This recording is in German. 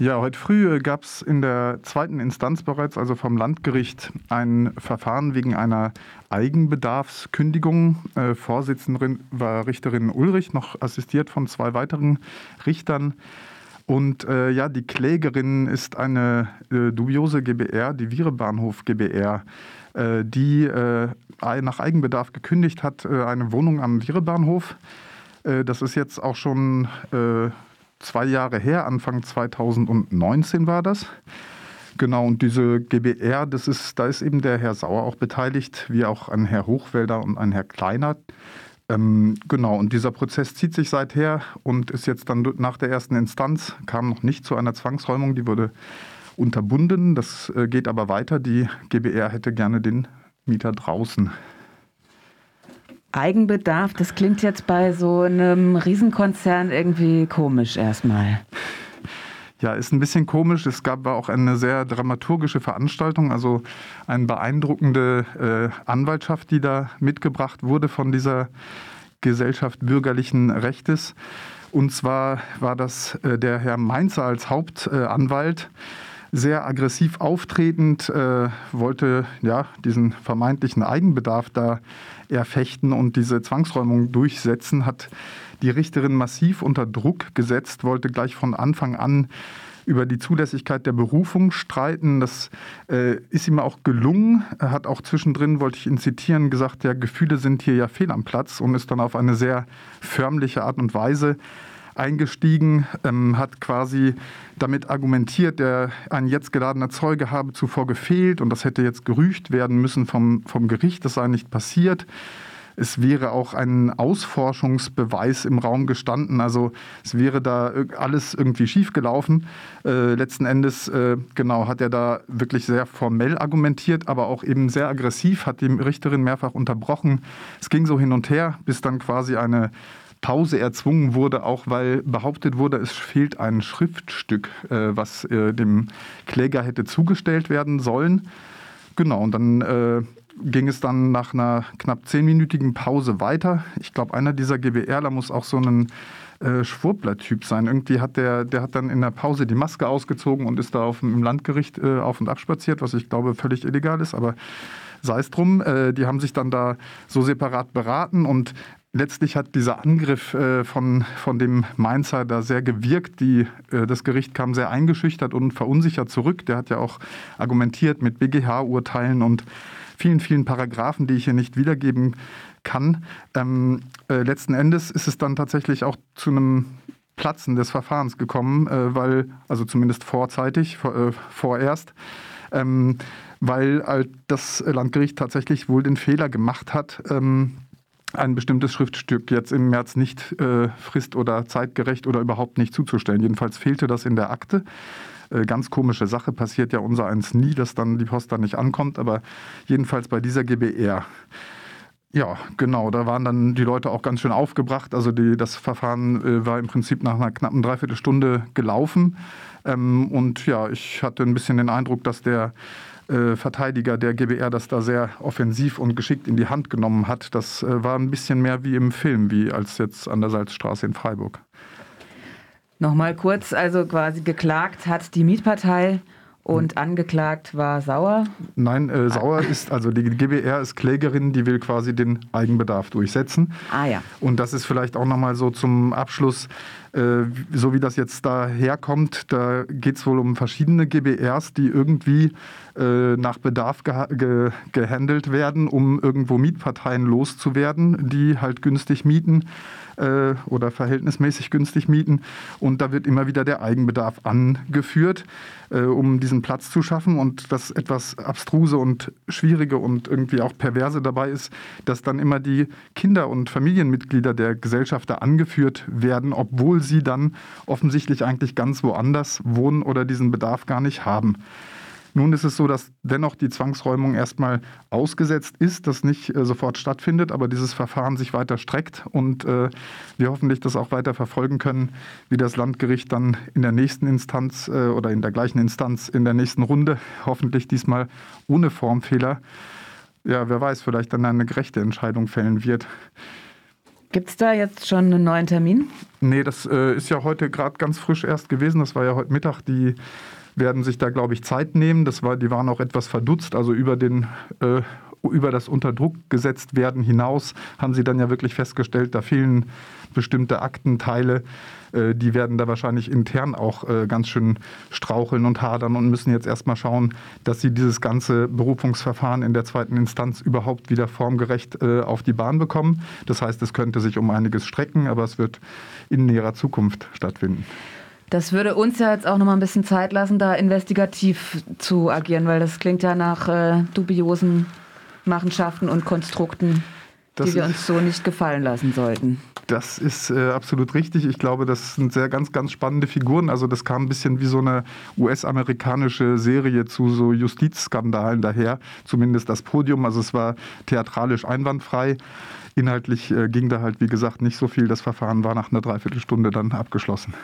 Ja, heute früh gab es in der zweiten Instanz bereits, also vom Landgericht, ein Verfahren wegen einer Eigenbedarfskündigung. Äh, Vorsitzenderin war Richterin Ulrich, noch assistiert von zwei weiteren Richtern. Und äh, ja, die Klägerin ist eine äh, dubiose GBR, die Vierebahnhof GBR, äh, die äh, nach Eigenbedarf gekündigt hat, äh, eine Wohnung am Vierebahnhof. das ist jetzt auch schon zwei Jahre her, Anfang 2019 war das. Genau, und diese GBR, das ist, da ist eben der Herr Sauer auch beteiligt, wie auch ein Herr Hochwälder und ein Herr Kleiner. Ähm, genau, und dieser Prozess zieht sich seither und ist jetzt dann nach der ersten Instanz, kam noch nicht zu einer Zwangsräumung, die wurde unterbunden. Das äh, geht aber weiter. Die GBR hätte gerne den Mieter draußen. Eigenbedarf, das klingt jetzt bei so einem Riesenkonzern irgendwie komisch erstmal. Ja, ist ein bisschen komisch. Es gab auch eine sehr dramaturgische Veranstaltung, also eine beeindruckende äh, Anwaltschaft, die da mitgebracht wurde von dieser Gesellschaft bürgerlichen Rechtes. Und zwar war das äh, der Herr Mainzer als Hauptanwalt. Äh, sehr aggressiv auftretend, äh, wollte ja diesen vermeintlichen Eigenbedarf da erfechten und diese Zwangsräumung durchsetzen, hat die Richterin massiv unter Druck gesetzt, wollte gleich von Anfang an über die Zulässigkeit der Berufung streiten. Das äh, ist ihm auch gelungen. Er hat auch zwischendrin, wollte ich ihn zitieren, gesagt, ja, Gefühle sind hier ja fehl am Platz und ist dann auf eine sehr förmliche Art und Weise eingestiegen, ähm, hat quasi damit argumentiert, der, ein jetzt geladener Zeuge habe zuvor gefehlt und das hätte jetzt gerücht werden müssen vom, vom Gericht, das sei nicht passiert. Es wäre auch ein Ausforschungsbeweis im Raum gestanden. Also es wäre da alles irgendwie schiefgelaufen. Äh, letzten Endes, äh, genau, hat er da wirklich sehr formell argumentiert, aber auch eben sehr aggressiv, hat die Richterin mehrfach unterbrochen. Es ging so hin und her, bis dann quasi eine Pause erzwungen wurde, auch weil behauptet wurde, es fehlt ein Schriftstück, äh, was äh, dem Kläger hätte zugestellt werden sollen. Genau, und dann äh, ging es dann nach einer knapp zehnminütigen Pause weiter. Ich glaube, einer dieser GBRler muss auch so ein äh, Schwurbler-Typ sein. Irgendwie hat der, der hat dann in der Pause die Maske ausgezogen und ist da auf, im Landgericht äh, auf und ab spaziert, was ich glaube völlig illegal ist, aber sei es drum. Äh, die haben sich dann da so separat beraten und letztlich hat dieser Angriff äh, von, von dem Mainzer da sehr gewirkt. Die, äh, das Gericht kam sehr eingeschüchtert und verunsichert zurück. Der hat ja auch argumentiert mit BGH-Urteilen und vielen, vielen Paragraphen, die ich hier nicht wiedergeben kann. Ähm, äh, letzten Endes ist es dann tatsächlich auch zu einem Platzen des Verfahrens gekommen, äh, weil, also zumindest vorzeitig, vor, äh, vorerst, ähm, weil das Landgericht tatsächlich wohl den Fehler gemacht hat, ähm, ein bestimmtes Schriftstück jetzt im März nicht äh, frist- oder zeitgerecht oder überhaupt nicht zuzustellen. Jedenfalls fehlte das in der Akte. Äh, ganz komische Sache, passiert ja unser eins nie, dass dann die Post dann nicht ankommt, aber jedenfalls bei dieser GBR. Ja, genau, da waren dann die Leute auch ganz schön aufgebracht. Also die, das Verfahren äh, war im Prinzip nach einer knappen Dreiviertelstunde gelaufen. Ähm, und ja, ich hatte ein bisschen den Eindruck, dass der äh, Verteidiger der GBR das da sehr offensiv und geschickt in die Hand genommen hat. Das äh, war ein bisschen mehr wie im Film, wie als jetzt an der Salzstraße in Freiburg. Nochmal kurz, also quasi geklagt hat die Mietpartei und angeklagt war Sauer? Nein, äh, Sauer ist, also die GBR ist Klägerin, die will quasi den Eigenbedarf durchsetzen. Ah ja. Und das ist vielleicht auch nochmal so zum Abschluss, äh, so wie das jetzt daherkommt, da geht es wohl um verschiedene GBRs, die irgendwie äh, nach Bedarf ge ge gehandelt werden, um irgendwo Mietparteien loszuwerden, die halt günstig mieten äh, oder verhältnismäßig günstig mieten. Und da wird immer wieder der Eigenbedarf angeführt, äh, um diesen Platz zu schaffen. Und das etwas Abstruse und Schwierige und irgendwie auch Perverse dabei ist, dass dann immer die Kinder- und Familienmitglieder der Gesellschaft da angeführt werden, obwohl sie dann offensichtlich eigentlich ganz woanders wohnen oder diesen Bedarf gar nicht haben. Nun ist es so, dass dennoch die Zwangsräumung erstmal ausgesetzt ist, das nicht äh, sofort stattfindet, aber dieses Verfahren sich weiter streckt und äh, wir hoffentlich das auch weiter verfolgen können, wie das Landgericht dann in der nächsten Instanz äh, oder in der gleichen Instanz in der nächsten Runde, hoffentlich diesmal ohne Formfehler, ja, wer weiß, vielleicht dann eine gerechte Entscheidung fällen wird. Gibt es da jetzt schon einen neuen Termin? Nee, das äh, ist ja heute gerade ganz frisch erst gewesen. Das war ja heute Mittag. Die werden sich da, glaube ich, Zeit nehmen. Das war, die waren auch etwas verdutzt. Also über den äh, über das unter Druck gesetzt werden hinaus haben sie dann ja wirklich festgestellt, da fehlen bestimmte Aktenteile. Äh, die werden da wahrscheinlich intern auch äh, ganz schön straucheln und hadern und müssen jetzt erstmal schauen, dass sie dieses ganze Berufungsverfahren in der zweiten Instanz überhaupt wieder formgerecht äh, auf die Bahn bekommen. Das heißt, es könnte sich um einiges strecken, aber es wird in näherer Zukunft stattfinden. Das würde uns ja jetzt auch noch mal ein bisschen Zeit lassen, da investigativ zu agieren, weil das klingt ja nach äh, dubiosen Machenschaften und Konstrukten, das die wir uns so nicht gefallen lassen sollten. Das ist äh, absolut richtig. Ich glaube, das sind sehr ganz, ganz spannende Figuren. Also das kam ein bisschen wie so eine US-amerikanische Serie zu so Justizskandalen daher. Zumindest das Podium. Also es war theatralisch einwandfrei. Inhaltlich äh, ging da halt, wie gesagt, nicht so viel. Das Verfahren war nach einer Dreiviertelstunde dann abgeschlossen.